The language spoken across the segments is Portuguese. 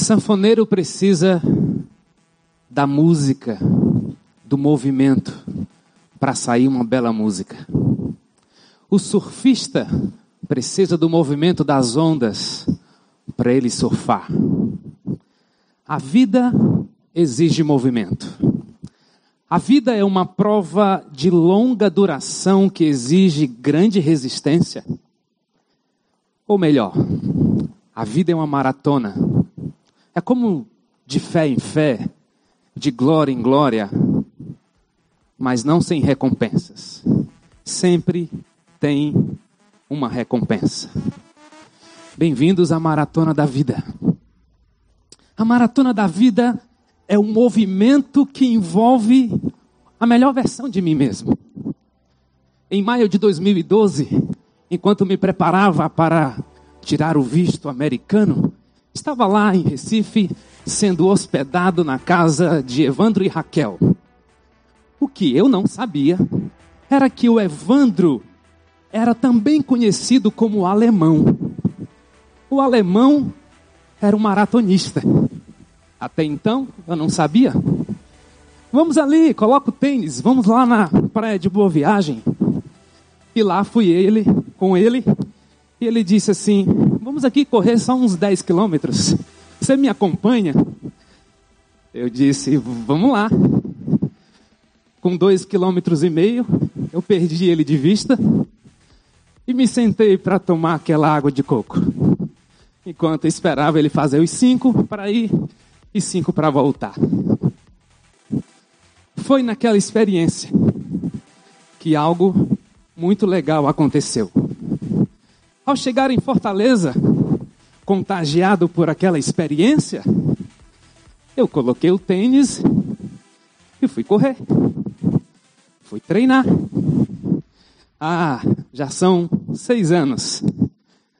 O sanfoneiro precisa da música, do movimento, para sair uma bela música. O surfista precisa do movimento das ondas para ele surfar. A vida exige movimento. A vida é uma prova de longa duração que exige grande resistência. Ou melhor, a vida é uma maratona. É como de fé em fé, de glória em glória, mas não sem recompensas. Sempre tem uma recompensa. Bem-vindos à maratona da vida. A maratona da vida é um movimento que envolve a melhor versão de mim mesmo. Em maio de 2012, enquanto me preparava para tirar o visto americano, estava lá em Recife, sendo hospedado na casa de Evandro e Raquel. O que eu não sabia era que o Evandro era também conhecido como alemão. O alemão era um maratonista. Até então, eu não sabia. Vamos ali, coloca o tênis, vamos lá na praia de Boa Viagem. E lá fui ele, com ele, e ele disse assim: Vamos aqui correr só uns 10 quilômetros. Você me acompanha? Eu disse: Vamos lá. Com dois quilômetros e meio, eu perdi ele de vista e me sentei para tomar aquela água de coco. Enquanto esperava ele fazer os cinco para ir e cinco para voltar. Foi naquela experiência que algo muito legal aconteceu. Ao chegar em Fortaleza, contagiado por aquela experiência, eu coloquei o tênis e fui correr. Fui treinar. Ah, já são seis anos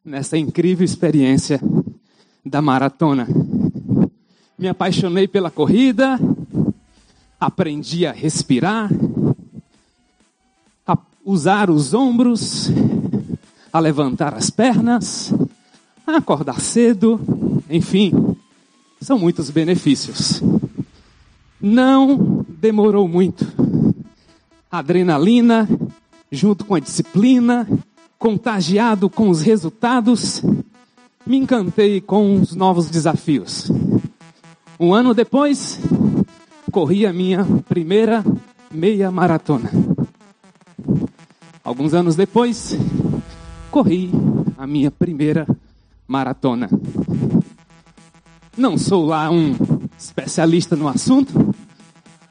nessa incrível experiência da maratona me apaixonei pela corrida, aprendi a respirar, a usar os ombros, a levantar as pernas, a acordar cedo, enfim, são muitos benefícios. Não demorou muito. Adrenalina, junto com a disciplina, contagiado com os resultados, me encantei com os novos desafios. Um ano depois, corri a minha primeira meia maratona. Alguns anos depois, corri a minha primeira maratona. Não sou lá um especialista no assunto,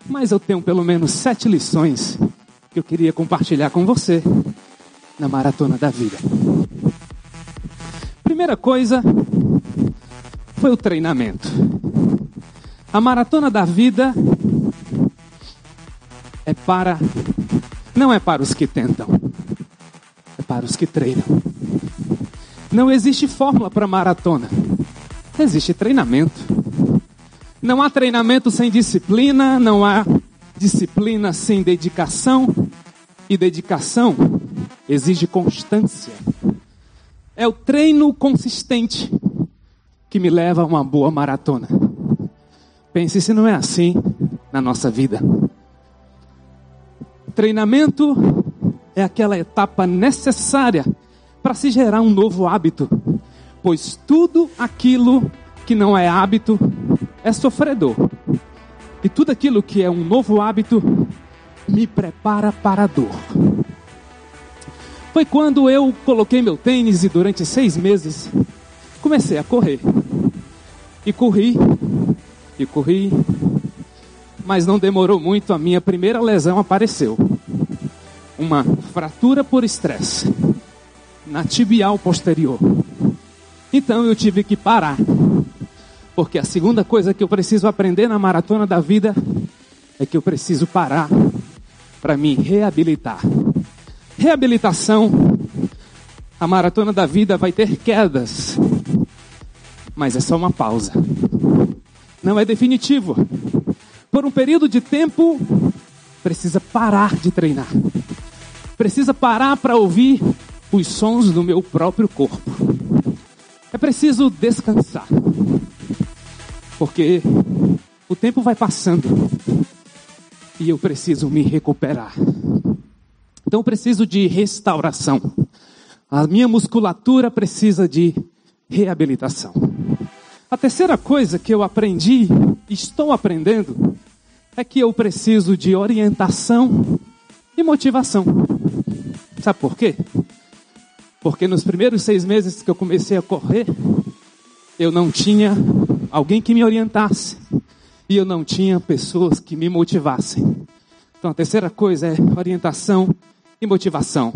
mas eu tenho pelo menos sete lições que eu queria compartilhar com você na maratona da vida. Primeira coisa foi o treinamento. A maratona da vida é para não é para os que tentam, para os que treinam. Não existe fórmula para maratona. Existe treinamento. Não há treinamento sem disciplina, não há disciplina sem dedicação, e dedicação exige constância. É o treino consistente que me leva a uma boa maratona. Pense se não é assim na nossa vida. Treinamento é aquela etapa necessária para se gerar um novo hábito, pois tudo aquilo que não é hábito é sofredor. E tudo aquilo que é um novo hábito me prepara para a dor. Foi quando eu coloquei meu tênis e durante seis meses comecei a correr. E corri e corri, mas não demorou muito, a minha primeira lesão apareceu. Uma fratura por estresse na tibial posterior. Então eu tive que parar. Porque a segunda coisa que eu preciso aprender na maratona da vida é que eu preciso parar para me reabilitar. Reabilitação, a maratona da vida vai ter quedas, mas é só uma pausa não é definitivo. Por um período de tempo, precisa parar de treinar. Precisa parar para ouvir os sons do meu próprio corpo. É preciso descansar. Porque o tempo vai passando e eu preciso me recuperar. Então eu preciso de restauração. A minha musculatura precisa de reabilitação. A terceira coisa que eu aprendi, estou aprendendo, é que eu preciso de orientação e motivação. Sabe por quê? Porque nos primeiros seis meses que eu comecei a correr, eu não tinha alguém que me orientasse e eu não tinha pessoas que me motivassem. Então a terceira coisa é orientação e motivação.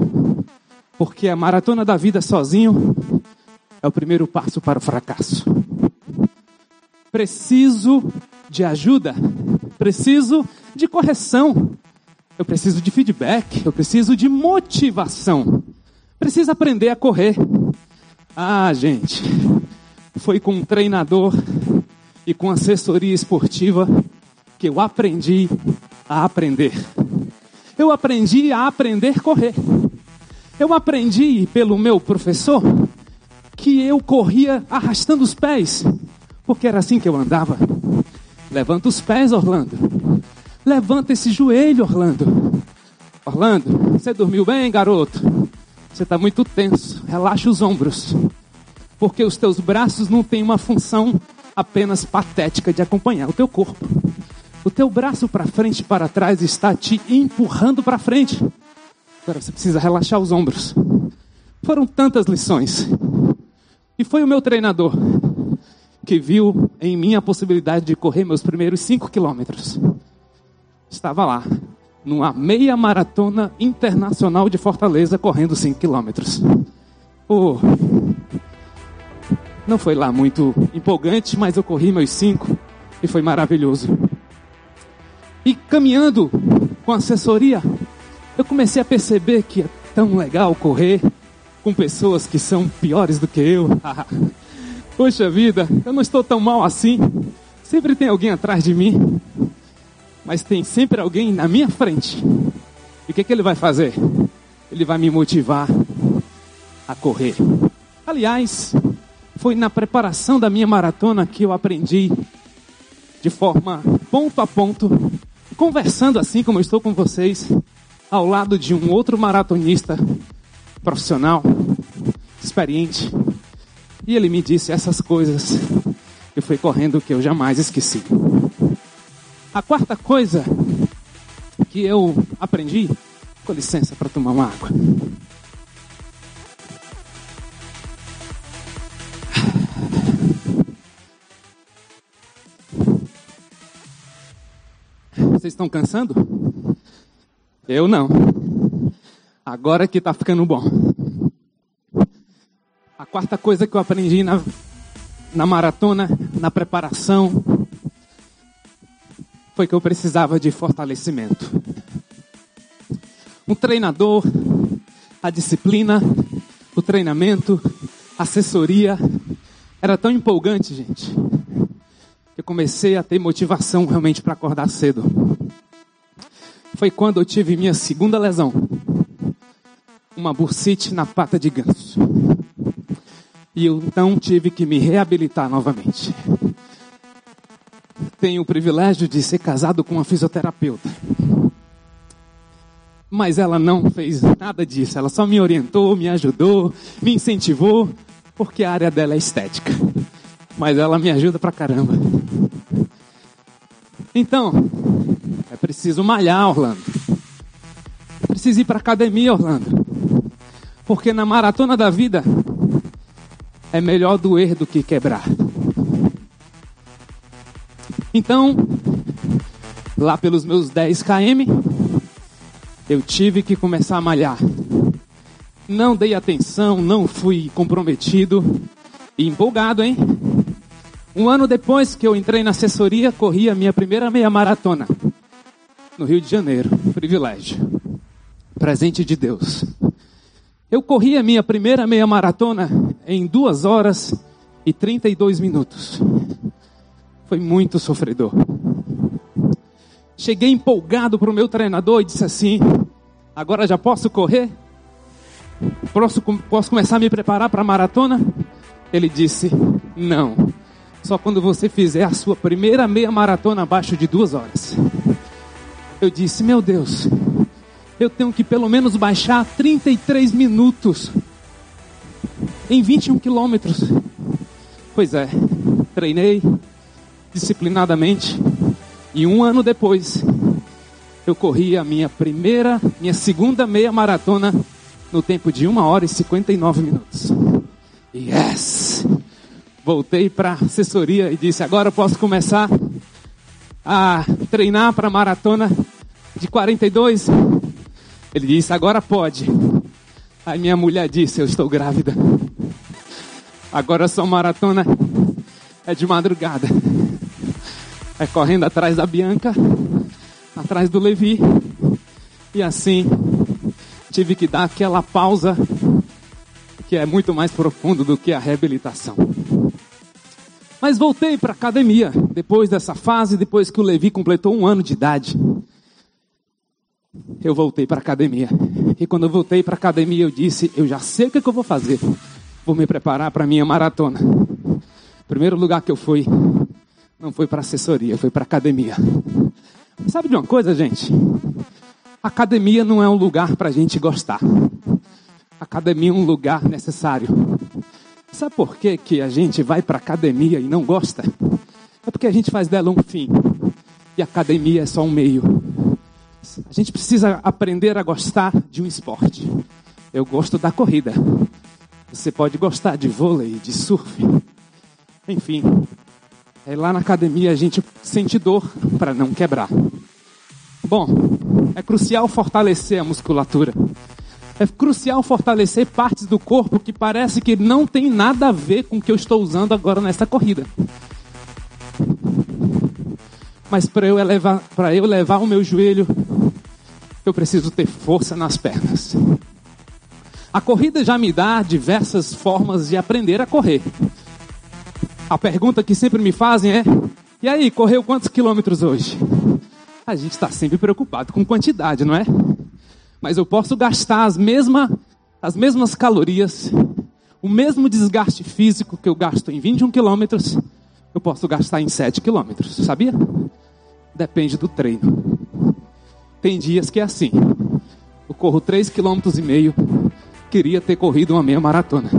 Porque a maratona da vida sozinho é o primeiro passo para o fracasso. Preciso de ajuda, preciso de correção, eu preciso de feedback, eu preciso de motivação. Preciso aprender a correr. Ah, gente, foi com um treinador e com assessoria esportiva que eu aprendi a aprender. Eu aprendi a aprender correr. Eu aprendi pelo meu professor que eu corria arrastando os pés, porque era assim que eu andava. Levanta os pés, Orlando. Levanta esse joelho, Orlando. Orlando, você dormiu bem, garoto? Você está muito tenso. Relaxa os ombros. Porque os teus braços não têm uma função apenas patética de acompanhar o teu corpo. O teu braço para frente e para trás está te empurrando para frente. Agora você precisa relaxar os ombros. Foram tantas lições. E foi o meu treinador que viu em mim a possibilidade de correr meus primeiros cinco quilômetros. Estava lá, numa meia maratona internacional de Fortaleza, correndo cinco quilômetros. Oh, não foi lá muito empolgante, mas eu corri meus cinco e foi maravilhoso. E caminhando com assessoria, eu comecei a perceber que é tão legal correr com pessoas que são piores do que eu. Poxa vida, eu não estou tão mal assim. Sempre tem alguém atrás de mim, mas tem sempre alguém na minha frente. E o que, que ele vai fazer? Ele vai me motivar a correr. Aliás, foi na preparação da minha maratona que eu aprendi de forma ponto a ponto, conversando assim como eu estou com vocês, ao lado de um outro maratonista profissional, experiente. E ele me disse essas coisas e foi correndo que eu jamais esqueci. A quarta coisa que eu aprendi, com licença para tomar uma água. Vocês estão cansando? Eu não. Agora que está ficando bom. A quarta coisa que eu aprendi na, na maratona, na preparação, foi que eu precisava de fortalecimento. Um treinador, a disciplina, o treinamento, a assessoria, era tão empolgante, gente, que eu comecei a ter motivação realmente para acordar cedo. Foi quando eu tive minha segunda lesão. Uma bursite na pata de ganso. E eu então tive que me reabilitar novamente. Tenho o privilégio de ser casado com uma fisioterapeuta. Mas ela não fez nada disso. Ela só me orientou, me ajudou, me incentivou, porque a área dela é estética. Mas ela me ajuda pra caramba. Então, é preciso malhar, Orlando. É preciso ir para academia, Orlando. Porque na maratona da vida é melhor doer do que quebrar. Então, lá pelos meus 10 km, eu tive que começar a malhar. Não dei atenção, não fui comprometido e empolgado, hein? Um ano depois que eu entrei na assessoria, corri a minha primeira meia maratona. No Rio de Janeiro. Privilégio. Presente de Deus. Eu corri a minha primeira meia maratona em duas horas e 32 minutos. Foi muito sofredor. Cheguei empolgado para o meu treinador e disse assim: agora já posso correr? Posso, posso começar a me preparar para a maratona? Ele disse: não só quando você fizer a sua primeira meia maratona abaixo de duas horas. Eu disse, meu Deus, eu tenho que pelo menos baixar 33 minutos em 21 quilômetros. Pois é, treinei disciplinadamente e um ano depois eu corri a minha primeira, minha segunda meia maratona no tempo de 1 hora e 59 minutos. Yes! Voltei para a assessoria e disse: agora eu posso começar a treinar para maratona de 42. Ele disse: agora pode. Aí minha mulher disse: eu estou grávida. Agora sua maratona é de madrugada. É correndo atrás da Bianca, atrás do Levi. E assim tive que dar aquela pausa que é muito mais profundo do que a reabilitação. Mas voltei para a academia depois dessa fase, depois que o Levi completou um ano de idade. Eu voltei para a academia. E quando eu voltei para a academia, eu disse: Eu já sei o que, é que eu vou fazer. Vou me preparar para a minha maratona. Primeiro lugar que eu fui, não foi para assessoria, foi para academia. Sabe de uma coisa, gente? Academia não é um lugar para a gente gostar. Academia é um lugar necessário. Sabe por que, que a gente vai para academia e não gosta? É porque a gente faz dela um fim. E academia é só um meio. A gente precisa aprender a gostar de um esporte. Eu gosto da corrida. Você pode gostar de vôlei, de surf. Enfim, é lá na academia a gente sente dor para não quebrar. Bom, é crucial fortalecer a musculatura. É crucial fortalecer partes do corpo que parece que não tem nada a ver com o que eu estou usando agora nessa corrida. Mas para eu, eu levar o meu joelho, eu preciso ter força nas pernas. A corrida já me dá diversas formas de aprender a correr. A pergunta que sempre me fazem é: e aí, correu quantos quilômetros hoje? A gente está sempre preocupado com quantidade, não é? Mas eu posso gastar as, mesma, as mesmas calorias, o mesmo desgaste físico que eu gasto em 21 quilômetros, eu posso gastar em 7 quilômetros, sabia? Depende do treino. Tem dias que é assim. Eu corro 3,5 km e meio, queria ter corrido uma meia maratona.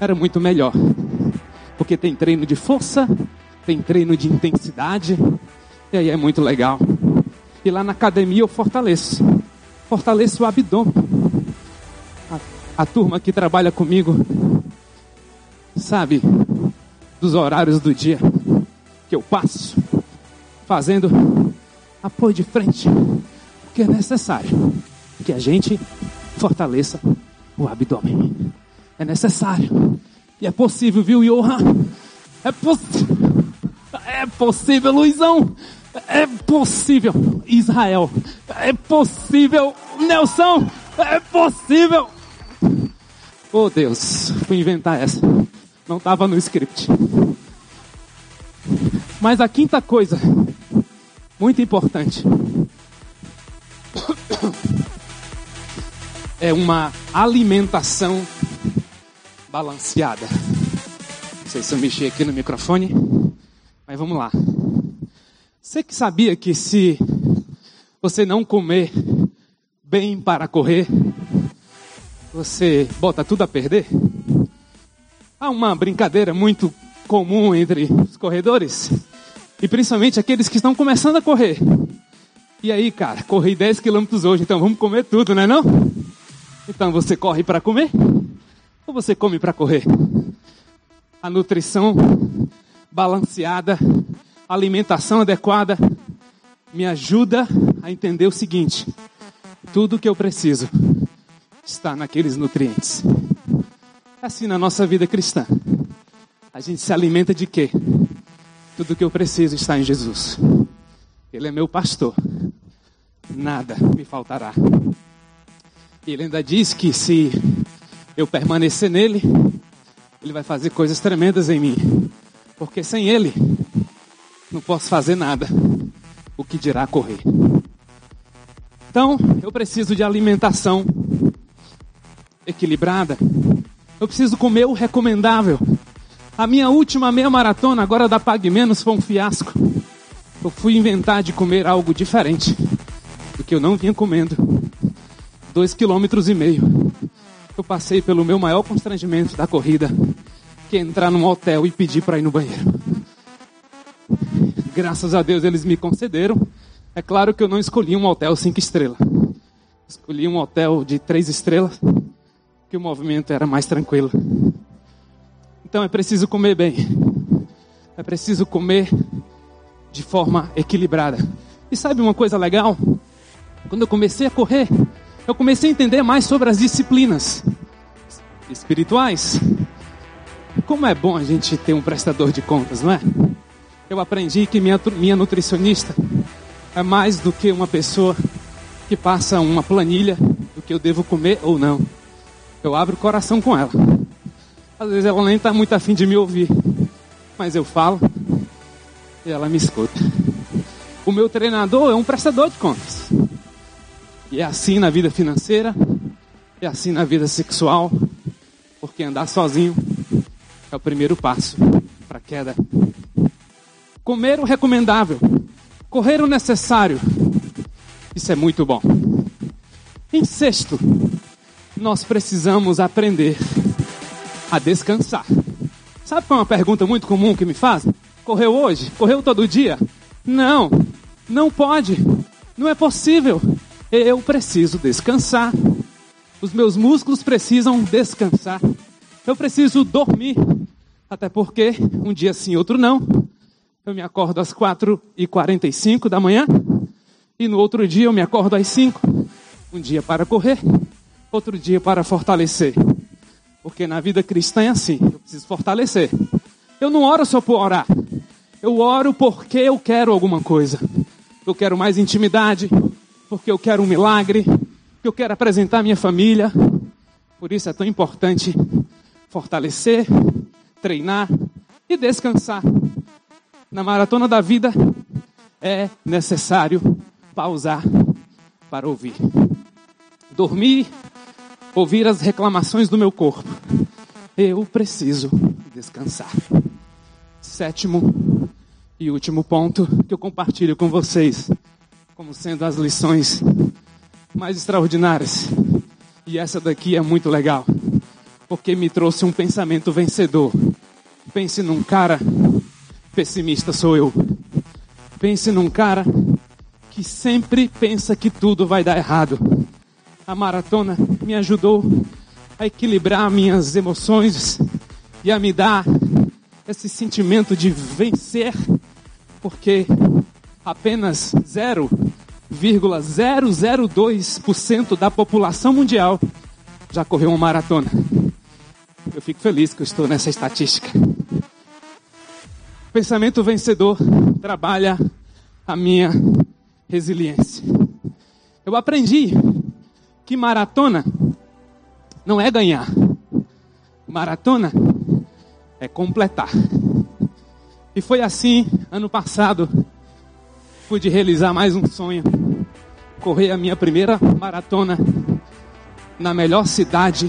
Era muito melhor. Porque tem treino de força, tem treino de intensidade, e aí é muito legal. E lá na academia eu fortaleço. Fortaleço o abdômen. A, a turma que trabalha comigo sabe dos horários do dia que eu passo fazendo apoio de frente, porque é necessário que a gente fortaleça o abdômen. É necessário. E é possível, viu, Johan? É possível. É possível, Luizão. É possível, Israel. É possível, Nelson. É possível. Oh Deus, fui inventar essa. Não estava no script. Mas a quinta coisa, muito importante, é uma alimentação balanceada. Não sei se eu mexi aqui no microfone, mas vamos lá. Você que sabia que se você não comer bem para correr, você bota tudo a perder? Há uma brincadeira muito comum entre os corredores, e principalmente aqueles que estão começando a correr. E aí, cara, corri 10 quilômetros hoje, então vamos comer tudo, não é não? Então você corre para comer ou você come para correr? A nutrição balanceada alimentação adequada me ajuda a entender o seguinte: tudo que eu preciso está naqueles nutrientes. Assim na nossa vida cristã. A gente se alimenta de quê? Tudo que eu preciso está em Jesus. Ele é meu pastor. Nada me faltará. Ele ainda diz que se eu permanecer nele, ele vai fazer coisas tremendas em mim. Porque sem ele, não posso fazer nada. O que dirá correr? Então, eu preciso de alimentação equilibrada. Eu preciso comer o recomendável. A minha última meia maratona, agora da Pague Menos, foi um fiasco. Eu fui inventar de comer algo diferente do que eu não vinha comendo. Dois quilômetros e meio. Eu passei pelo meu maior constrangimento da corrida, que é entrar num hotel e pedir para ir no banheiro. Graças a Deus eles me concederam. É claro que eu não escolhi um hotel cinco estrelas. Escolhi um hotel de três estrelas, que o movimento era mais tranquilo. Então é preciso comer bem. É preciso comer de forma equilibrada. E sabe uma coisa legal? Quando eu comecei a correr, eu comecei a entender mais sobre as disciplinas espirituais. Como é bom a gente ter um prestador de contas, não é? Eu aprendi que minha, minha nutricionista é mais do que uma pessoa que passa uma planilha do que eu devo comer ou não. Eu abro o coração com ela. Às vezes ela nem está muito afim de me ouvir, mas eu falo e ela me escuta. O meu treinador é um prestador de contas. E é assim na vida financeira, é assim na vida sexual, porque andar sozinho é o primeiro passo para a queda. Comer o recomendável, correr o necessário, isso é muito bom. Em sexto, nós precisamos aprender a descansar. Sabe qual é uma pergunta muito comum que me fazem? Correu hoje? Correu todo dia? Não, não pode. Não é possível. Eu preciso descansar. Os meus músculos precisam descansar. Eu preciso dormir. Até porque um dia sim, outro não. Eu me acordo às 4h45 da manhã. E no outro dia eu me acordo às 5. Um dia para correr, outro dia para fortalecer. Porque na vida cristã é assim, eu preciso fortalecer. Eu não oro só por orar. Eu oro porque eu quero alguma coisa. Eu quero mais intimidade, porque eu quero um milagre, porque eu quero apresentar minha família. Por isso é tão importante fortalecer, treinar e descansar. Na maratona da vida é necessário pausar para ouvir. Dormir ouvir as reclamações do meu corpo. Eu preciso descansar. Sétimo e último ponto que eu compartilho com vocês, como sendo as lições mais extraordinárias. E essa daqui é muito legal, porque me trouxe um pensamento vencedor. Pense num cara pessimista, sou eu. Pense num cara que sempre pensa que tudo vai dar errado a maratona me ajudou a equilibrar minhas emoções e a me dar esse sentimento de vencer, porque apenas 0,002% da população mundial já correu uma maratona. Eu fico feliz que eu estou nessa estatística. Pensamento vencedor trabalha a minha resiliência. Eu aprendi que maratona não é ganhar. Maratona é completar. E foi assim, ano passado, pude realizar mais um sonho. Correr a minha primeira maratona na melhor cidade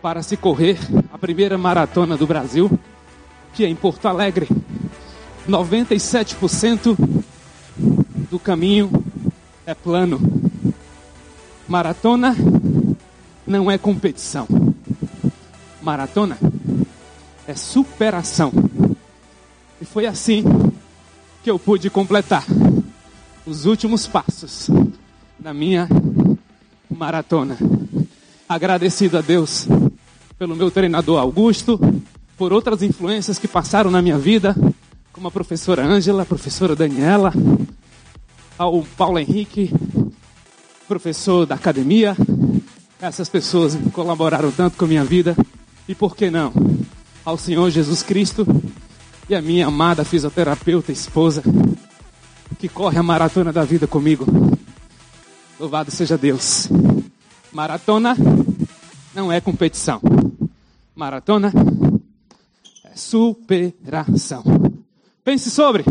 para se correr a primeira maratona do Brasil, que é em Porto Alegre. 97% do caminho é plano. Maratona não é competição. Maratona é superação. E foi assim que eu pude completar os últimos passos da minha maratona. Agradecido a Deus pelo meu treinador Augusto, por outras influências que passaram na minha vida, como a professora Ângela, a professora Daniela, ao Paulo Henrique, professor da academia. Essas pessoas colaboraram tanto com a minha vida. E por que não? Ao Senhor Jesus Cristo e a minha amada fisioterapeuta esposa, que corre a maratona da vida comigo. Louvado seja Deus. Maratona não é competição. Maratona é superação. Pense sobre.